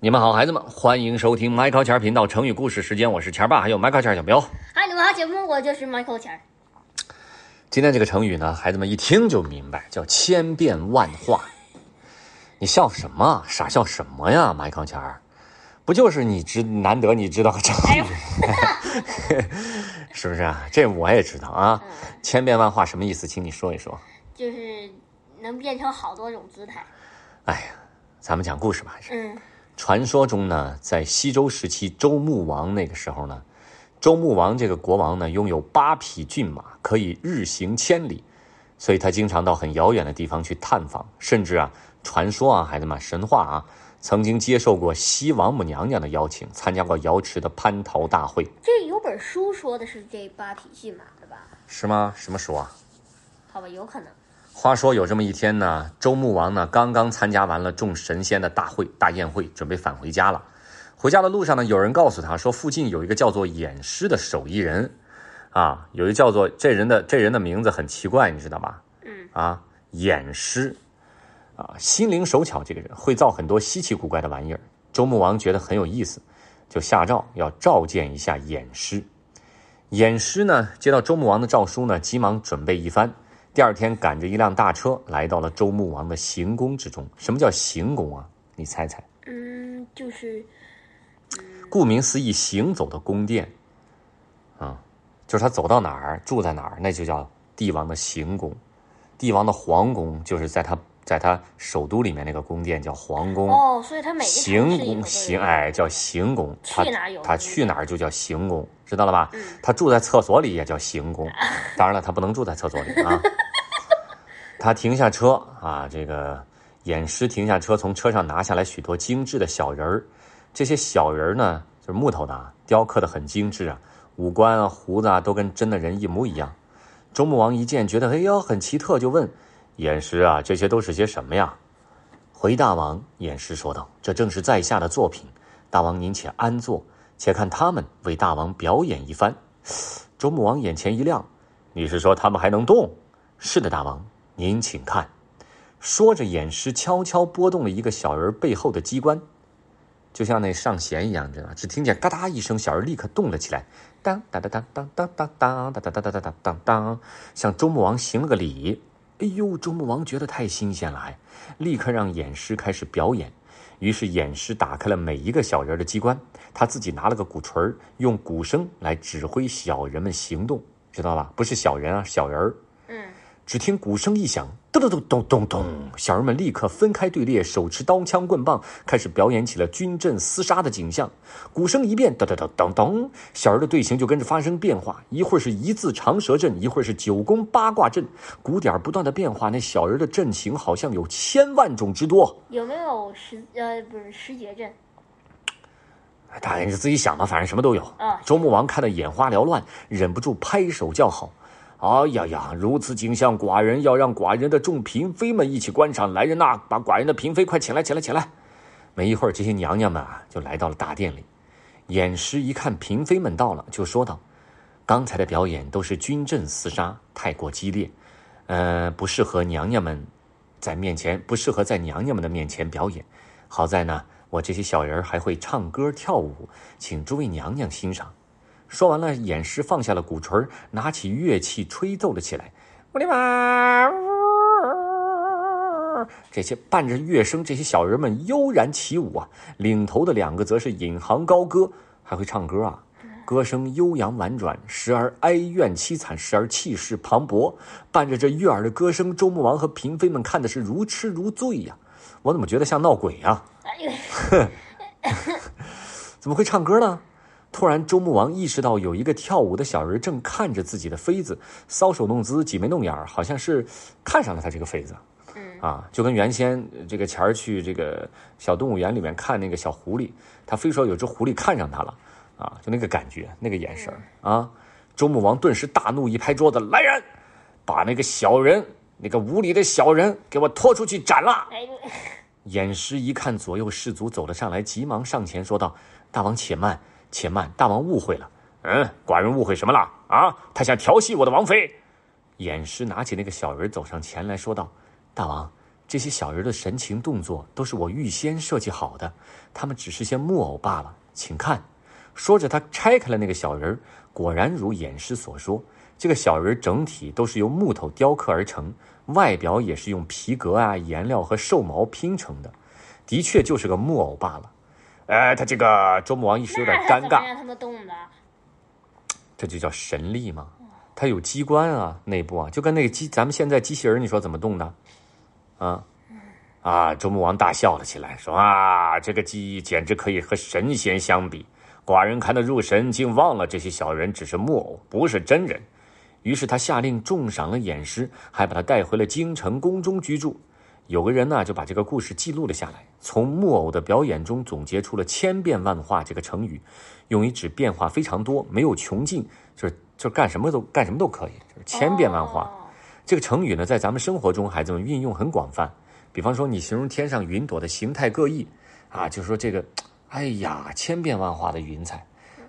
你们好，孩子们，欢迎收听麦考钱频道成语故事时间，我是钱爸，还有麦考钱小彪。嗨，你们好，节目我就是 Michael 钱儿。今天这个成语呢，孩子们一听就明白，叫千变万化。你笑什么？傻笑什么呀？麦考钱儿，不就是你知难得你知道个成语，是不是啊？这我也知道啊。千变万化什么意思？请你说一说。就是能变成好多种姿态。哎呀，咱们讲故事吧，还是。嗯传说中呢，在西周时期，周穆王那个时候呢，周穆王这个国王呢，拥有八匹骏马，可以日行千里，所以他经常到很遥远的地方去探访，甚至啊，传说啊，孩子们，神话啊，曾经接受过西王母娘娘的邀请，参加过瑶池的蟠桃大会，这有本书说的是这八匹骏马的吧？是吗？什么书啊？好吧，有可能。话说有这么一天呢，周穆王呢刚刚参加完了众神仙的大会大宴会，准备返回家了。回家的路上呢，有人告诉他说，附近有一个叫做偃师的手艺人，啊，有一个叫做这人的这人的名字很奇怪，你知道吧？嗯啊，偃师，啊，心灵手巧，这个人会造很多稀奇古怪的玩意儿。周穆王觉得很有意思，就下诏要召见一下偃师。偃师呢，接到周穆王的诏书呢，急忙准备一番。第二天，赶着一辆大车来到了周穆王的行宫之中。什么叫行宫啊？你猜猜？嗯，就是顾名思义，行走的宫殿，啊，就是他走到哪儿，住在哪儿，那就叫帝王的行宫。帝王的皇宫就是在他在他首都里面那个宫殿叫皇宫。哦，所以他每行宫行哎叫行宫，他去哪儿有他去哪儿就叫行宫，知道了吧？嗯他住在厕所里也叫行宫，当然了，他不能住在厕所里啊。他停下车啊，这个偃师停下车，从车上拿下来许多精致的小人儿。这些小人儿呢，就是木头的，雕刻的很精致啊，五官啊、胡子啊都跟真的人一模一样。周穆王一见，觉得哎呦很奇特，就问偃师啊，这些都是些什么呀？回大王，偃师说道：“这正是在下的作品，大王您且安坐，且看他们为大王表演一番。”周穆王眼前一亮：“你是说他们还能动？”“是的，大王，您请看。”说着，偃师悄悄拨动了一个小人背后的机关，就像那上弦一样，知道吗？只听见嘎哒一声，小人立刻动了起来，当当当当当当当当当当当当当当当，向周穆王行了个礼。哎呦，周穆王觉得太新鲜了，哎，立刻让偃师开始表演。于是偃师打开了每一个小人的机关，他自己拿了个鼓槌，用鼓声来指挥小人们行动，知道吧？不是小人啊，小人儿。嗯，只听鼓声一响，咚咚咚咚咚咚，小人们立刻分开队列，手持刀枪棍棒，开始表演起了军阵厮杀的景象。鼓声一变，咚咚咚咚咚，小人的队形就跟着发生变化，一会儿是一字长蛇阵，一会儿是九宫八卦阵，鼓点不断的变化，那小人的阵型好像有千万种之多。有没有十呃不是十节阵？大人你自己想吧，反正什么都有。啊周穆王看得眼花缭乱，忍不住拍手叫好。哎呀呀！如此景象，寡人要让寡人的众嫔妃们一起观赏。来人呐，把寡人的嫔妃快请来，请来，请来！没一会儿，这些娘娘们啊就来到了大殿里。偃师一看嫔妃们到了，就说道：“刚才的表演都是军阵厮杀，太过激烈，呃，不适合娘娘们在面前，不适合在娘娘们的面前表演。好在呢，我这些小人还会唱歌跳舞，请诸位娘娘欣赏。”说完了，偃师放下了鼓槌，拿起乐器吹奏了起来。我的妈！这些伴着乐声，这些小人们悠然起舞啊。领头的两个则是引吭高歌，还会唱歌啊。歌声悠扬婉转，时而哀怨凄惨，时而气势磅礴。伴着这悦耳的歌声，周穆王和嫔妃们看的是如痴如醉呀、我怎么觉得像闹鬼呀、怎么会唱歌呢？突然，周穆王意识到有一个跳舞的小人正看着自己的妃子，搔首弄姿、挤眉弄眼儿，好像是看上了他这个妃子。嗯啊，就跟原先呃这个钱儿去这个小动物园里面看那个小狐狸，他非说有只狐狸看上他了，啊，就那个感觉，那个眼神儿啊。周穆王顿时大怒，一拍桌子：“来人，把那个小人，那个无礼的小人，给我拖出去斩了！”偃师一看左右士卒走了上来，急忙上前说道：“大王且慢，且慢，大王误会了。嗯，寡人误会什么了？啊，他想调戏我的王妃。”偃师拿起那个小人走上前来说道：“大王，这些小人的神情动作都是我预先设计好的，他们只是些木偶罢了。请看。说着，他拆开了那个小人，果然如偃师所说，这个小人整体都是由木头雕刻而成，外表也是用皮革啊、颜料和兽毛拼成的，的确就是个木偶罢了。哎，他这个周穆王一时有点尴尬，让他们动的？这就叫神力嘛，它有机关啊，内部啊，就跟那个机，咱们现在机器人，你说怎么动的？啊啊！周穆王大笑了起来，说啊，这个机简直可以和神仙相比。寡人看得入神，竟忘了这些小人只是木偶，不是真人。于是他下令重赏了偃师，还把他带回了京城宫中居住。有个人呢，就把这个故事记录了下来，从木偶的表演中总结出了“千变万化”这个成语，用于指变化非常多，没有穷尽，就是就是干什么都干什么都可以，就是千变万化。这个成语呢，在咱们生活中孩子们运用很广泛。比方说，你形容天上云朵的形态各异，啊，就说这个。哎呀，千变万化的云彩，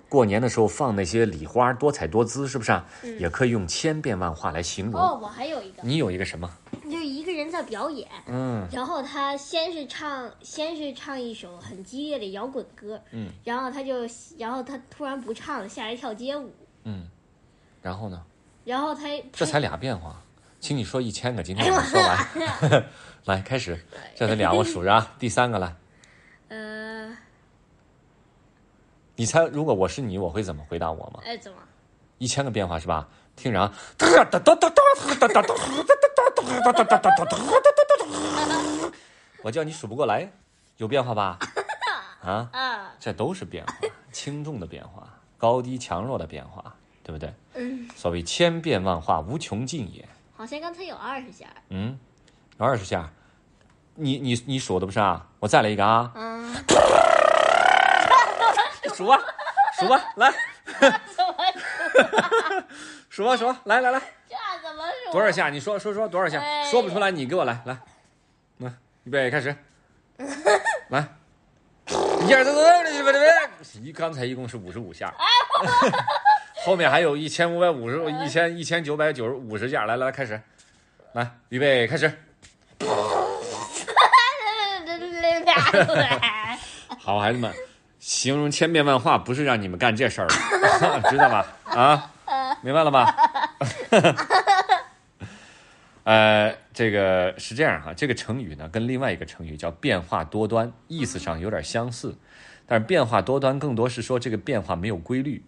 过年的时候放那些礼花，多彩多姿，是不是啊？也可以用千变万化来形容。哦，我还有一个。你有一个什么？就一个人在表演，嗯，然后他先是唱，先是唱一首很激烈的摇滚歌，嗯，然后他就，然后他突然不唱了，下来跳街舞，嗯，然后呢？然后他这才俩变化，请你说一千个，今天我们说完，来开始，这才俩，我数着啊，第三个来。你猜，如果我是你，我会怎么回答我吗？哎，怎么？一千个变化是吧？听着啊！我叫你数不过来，有变化吧？啊？啊！这都是变化，轻重的变化，高低强弱的变化，对不对？嗯。所谓千变万化，无穷尽也。好像刚才有二十下。嗯，有二十下。你你你数的不是啊？我再来一个啊。嗯。数吧，数吧，来。怎么数？数吧，数吧，来来来。多少下？你说说说多少下？说不出来，你给我来来。来，预备开始。来。一二三四五六七八九十。一刚才一共是五十五下。后面还有一千五百五十，一千一千九百九十五十下。来来来，开始。来，预备开始。好，孩子们。形容千变万化不是让你们干这事儿的，知道吧？啊，明白了吧？呃，这个是这样哈，这个成语呢跟另外一个成语叫变化多端，意思上有点相似，但是变化多端更多是说这个变化没有规律，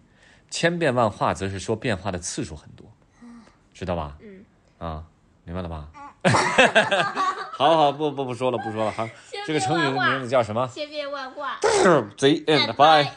千变万化则是说变化的次数很多，知道吧？嗯，啊，明白了吧？好好，不不不说了，不说了，好。这个成语的名字叫什么？千变万化。The end. Bye.